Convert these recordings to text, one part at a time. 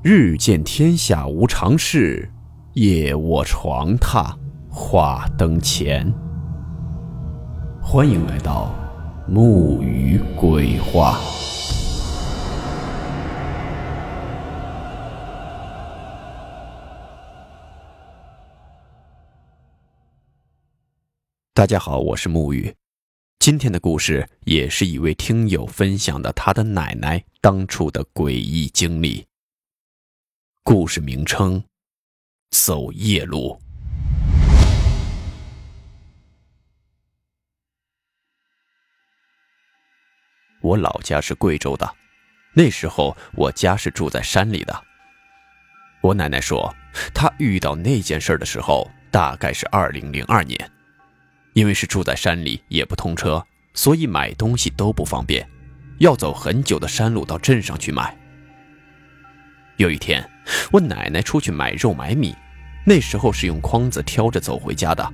日见天下无常事，夜卧床榻话灯前。欢迎来到木鱼鬼话。大家好，我是木鱼。今天的故事也是一位听友分享的他的奶奶当初的诡异经历。故事名称：走夜路。我老家是贵州的，那时候我家是住在山里的。我奶奶说，她遇到那件事的时候，大概是二零零二年，因为是住在山里，也不通车，所以买东西都不方便，要走很久的山路到镇上去买。有一天，我奶奶出去买肉买米，那时候是用筐子挑着走回家的，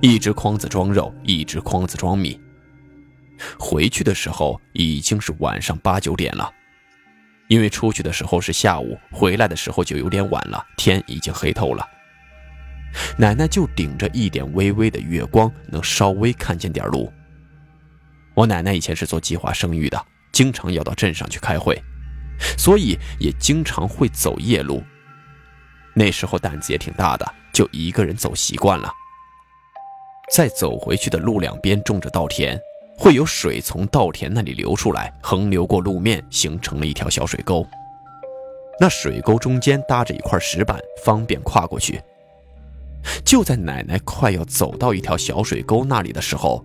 一只筐子装肉，一只筐子装米。回去的时候已经是晚上八九点了，因为出去的时候是下午，回来的时候就有点晚了，天已经黑透了。奶奶就顶着一点微微的月光，能稍微看见点路。我奶奶以前是做计划生育的，经常要到镇上去开会。所以也经常会走夜路。那时候胆子也挺大的，就一个人走习惯了。在走回去的路两边种着稻田，会有水从稻田那里流出来，横流过路面，形成了一条小水沟。那水沟中间搭着一块石板，方便跨过去。就在奶奶快要走到一条小水沟那里的时候。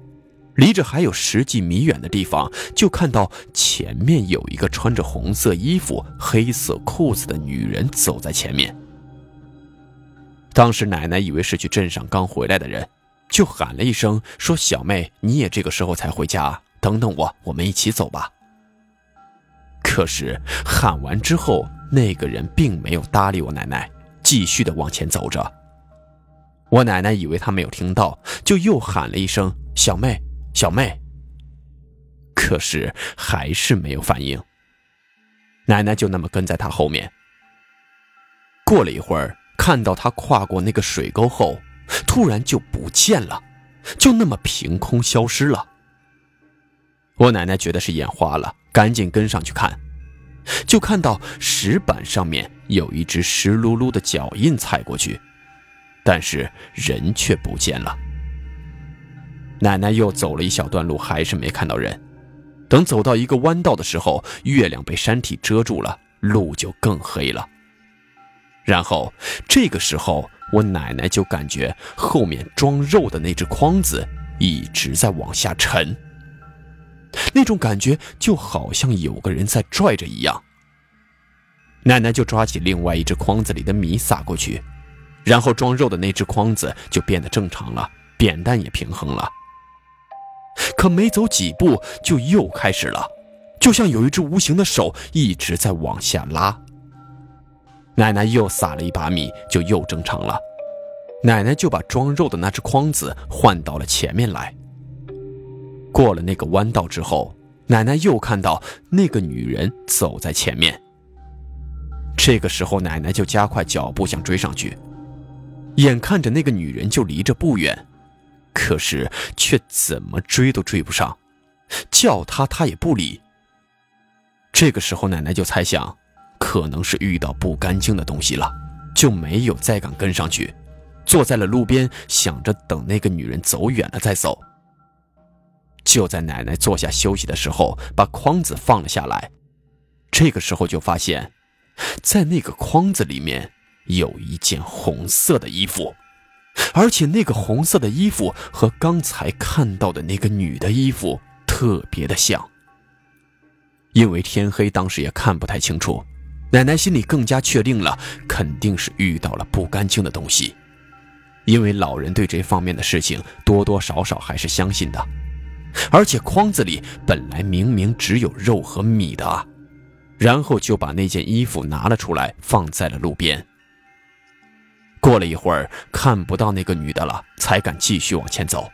离着还有十几米远的地方，就看到前面有一个穿着红色衣服、黑色裤子的女人走在前面。当时奶奶以为是去镇上刚回来的人，就喊了一声说：“小妹，你也这个时候才回家？等等我，我们一起走吧。”可是喊完之后，那个人并没有搭理我奶奶，继续的往前走着。我奶奶以为他没有听到，就又喊了一声：“小妹。”小妹，可是还是没有反应。奶奶就那么跟在他后面。过了一会儿，看到他跨过那个水沟后，突然就不见了，就那么凭空消失了。我奶奶觉得是眼花了，赶紧跟上去看，就看到石板上面有一只湿漉漉的脚印踩过去，但是人却不见了。奶奶又走了一小段路，还是没看到人。等走到一个弯道的时候，月亮被山体遮住了，路就更黑了。然后这个时候，我奶奶就感觉后面装肉的那只筐子一直在往下沉，那种感觉就好像有个人在拽着一样。奶奶就抓起另外一只筐子里的米撒过去，然后装肉的那只筐子就变得正常了，扁担也平衡了。可没走几步，就又开始了，就像有一只无形的手一直在往下拉。奶奶又撒了一把米，就又正常了。奶奶就把装肉的那只筐子换到了前面来。过了那个弯道之后，奶奶又看到那个女人走在前面。这个时候，奶奶就加快脚步想追上去，眼看着那个女人就离着不远。可是却怎么追都追不上，叫他他也不理。这个时候，奶奶就猜想，可能是遇到不干净的东西了，就没有再敢跟上去，坐在了路边，想着等那个女人走远了再走。就在奶奶坐下休息的时候，把筐子放了下来。这个时候就发现，在那个筐子里面有一件红色的衣服。而且那个红色的衣服和刚才看到的那个女的衣服特别的像。因为天黑，当时也看不太清楚，奶奶心里更加确定了，肯定是遇到了不干净的东西。因为老人对这方面的事情多多少少还是相信的。而且筐子里本来明明只有肉和米的啊，然后就把那件衣服拿了出来，放在了路边。过了一会儿，看不到那个女的了，才敢继续往前走。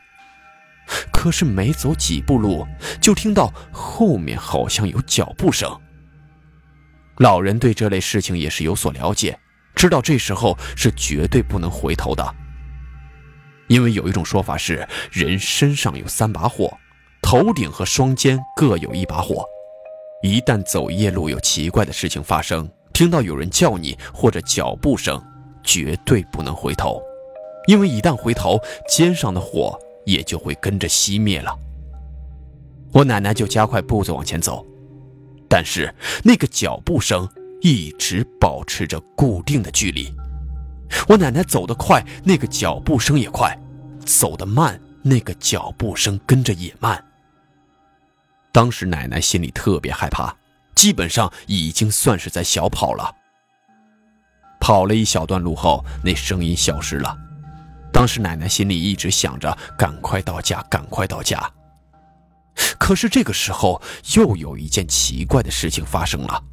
可是没走几步路，就听到后面好像有脚步声。老人对这类事情也是有所了解，知道这时候是绝对不能回头的。因为有一种说法是，人身上有三把火，头顶和双肩各有一把火。一旦走夜路有奇怪的事情发生，听到有人叫你或者脚步声，绝对不能回头，因为一旦回头，肩上的火也就会跟着熄灭了。我奶奶就加快步子往前走。但是那个脚步声一直保持着固定的距离，我奶奶走得快，那个脚步声也快；走得慢，那个脚步声跟着也慢。当时奶奶心里特别害怕，基本上已经算是在小跑了。跑了一小段路后，那声音消失了。当时奶奶心里一直想着赶快到家，赶快到家。可是这个时候，又有一件奇怪的事情发生了。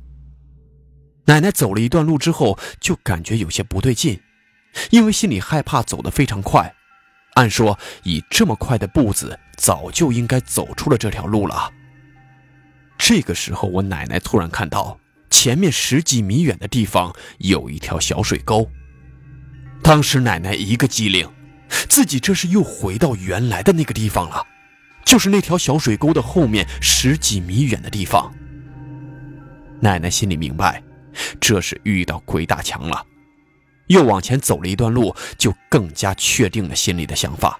奶奶走了一段路之后，就感觉有些不对劲，因为心里害怕，走得非常快。按说以这么快的步子，早就应该走出了这条路了。这个时候，我奶奶突然看到前面十几米远的地方有一条小水沟。当时奶奶一个机灵，自己这是又回到原来的那个地方了。就是那条小水沟的后面十几米远的地方。奶奶心里明白，这是遇到鬼打墙了，又往前走了一段路，就更加确定了心里的想法。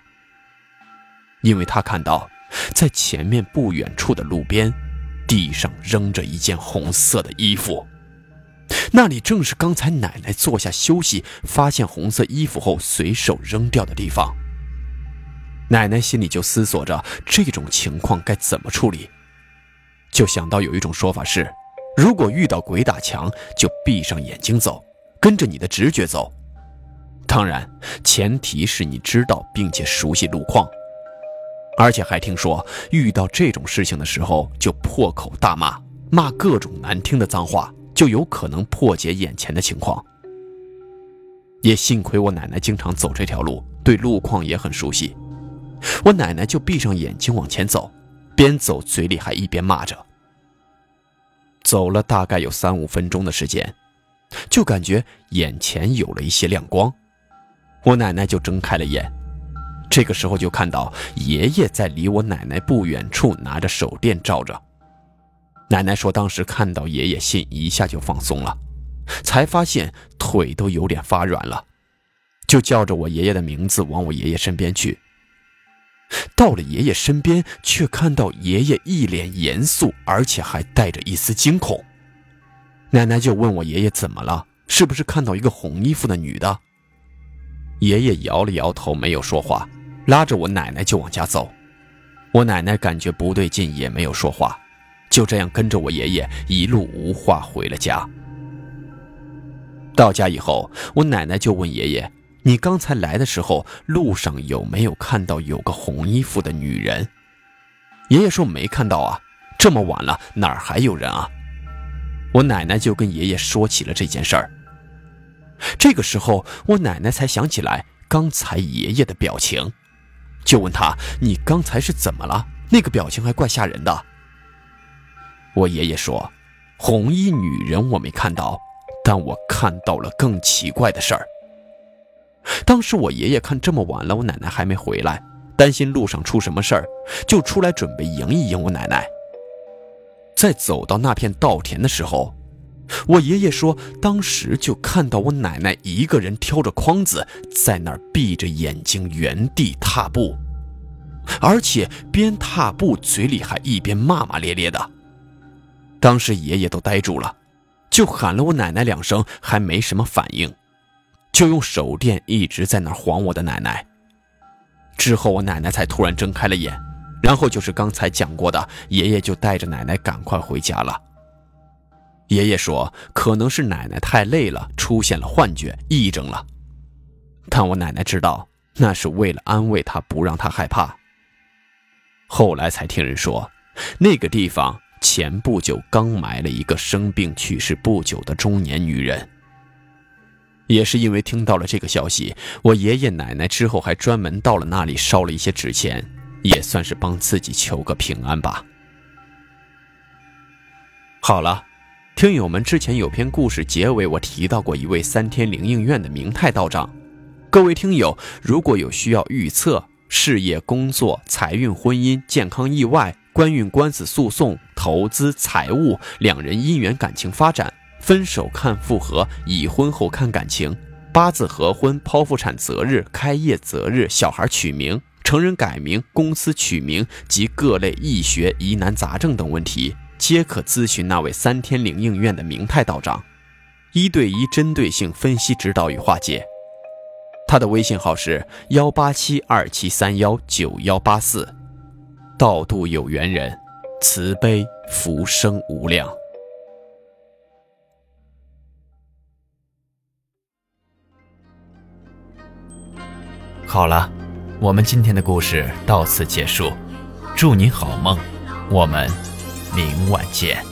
因为她看到，在前面不远处的路边，地上扔着一件红色的衣服，那里正是刚才奶奶坐下休息，发现红色衣服后随手扔掉的地方。奶奶心里就思索着这种情况该怎么处理，就想到有一种说法是，如果遇到鬼打墙，就闭上眼睛走，跟着你的直觉走。当然，前提是你知道并且熟悉路况，而且还听说遇到这种事情的时候，就破口大骂，骂各种难听的脏话，就有可能破解眼前的情况。也幸亏我奶奶经常走这条路，对路况也很熟悉。我奶奶就闭上眼睛往前走，边走嘴里还一边骂着。走了大概有三五分钟的时间，就感觉眼前有了一些亮光，我奶奶就睁开了眼。这个时候就看到爷爷在离我奶奶不远处拿着手电照着。奶奶说，当时看到爷爷，心一下就放松了，才发现腿都有点发软了，就叫着我爷爷的名字往我爷爷身边去。到了爷爷身边，却看到爷爷一脸严肃，而且还带着一丝惊恐。奶奶就问我爷爷怎么了，是不是看到一个红衣服的女的？爷爷摇了摇头，没有说话，拉着我奶奶就往家走。我奶奶感觉不对劲，也没有说话，就这样跟着我爷爷一路无话回了家。到家以后，我奶奶就问爷爷。你刚才来的时候，路上有没有看到有个红衣服的女人？爷爷说没看到啊，这么晚了哪儿还有人啊？我奶奶就跟爷爷说起了这件事儿。这个时候，我奶奶才想起来刚才爷爷的表情，就问他：“你刚才是怎么了？那个表情还怪吓人的。”我爷爷说：“红衣女人我没看到，但我看到了更奇怪的事儿。”当时我爷爷看这么晚了，我奶奶还没回来，担心路上出什么事儿，就出来准备迎一迎我奶奶。在走到那片稻田的时候，我爷爷说，当时就看到我奶奶一个人挑着筐子在那儿闭着眼睛原地踏步，而且边踏步嘴里还一边骂骂咧咧的。当时爷爷都呆住了，就喊了我奶奶两声，还没什么反应。就用手电一直在那晃我的奶奶。之后我奶奶才突然睁开了眼，然后就是刚才讲过的，爷爷就带着奶奶赶快回家了。爷爷说可能是奶奶太累了，出现了幻觉、癔症了。但我奶奶知道那是为了安慰她，不让她害怕。后来才听人说，那个地方前不久刚埋了一个生病去世不久的中年女人。也是因为听到了这个消息，我爷爷奶奶之后还专门到了那里烧了一些纸钱，也算是帮自己求个平安吧。好了，听友们之前有篇故事结尾，我提到过一位三天灵应院的明太道长。各位听友，如果有需要预测事业、工作、财运、婚姻、健康、意外、官运、官司、诉讼、投资、财务、两人姻缘、感情发展、分手看复合、已婚后看感情、八字合婚、剖腹产择日、开业择日、小孩取名、成人改名、公司取名及各类易学疑难杂症等问题。皆可咨询那位三天灵应院的明太道长，一对一针对性分析指导与化解。他的微信号是幺八七二七三幺九幺八四，道度有缘人，慈悲福生无量。好了，我们今天的故事到此结束，祝你好梦，我们。明晚见。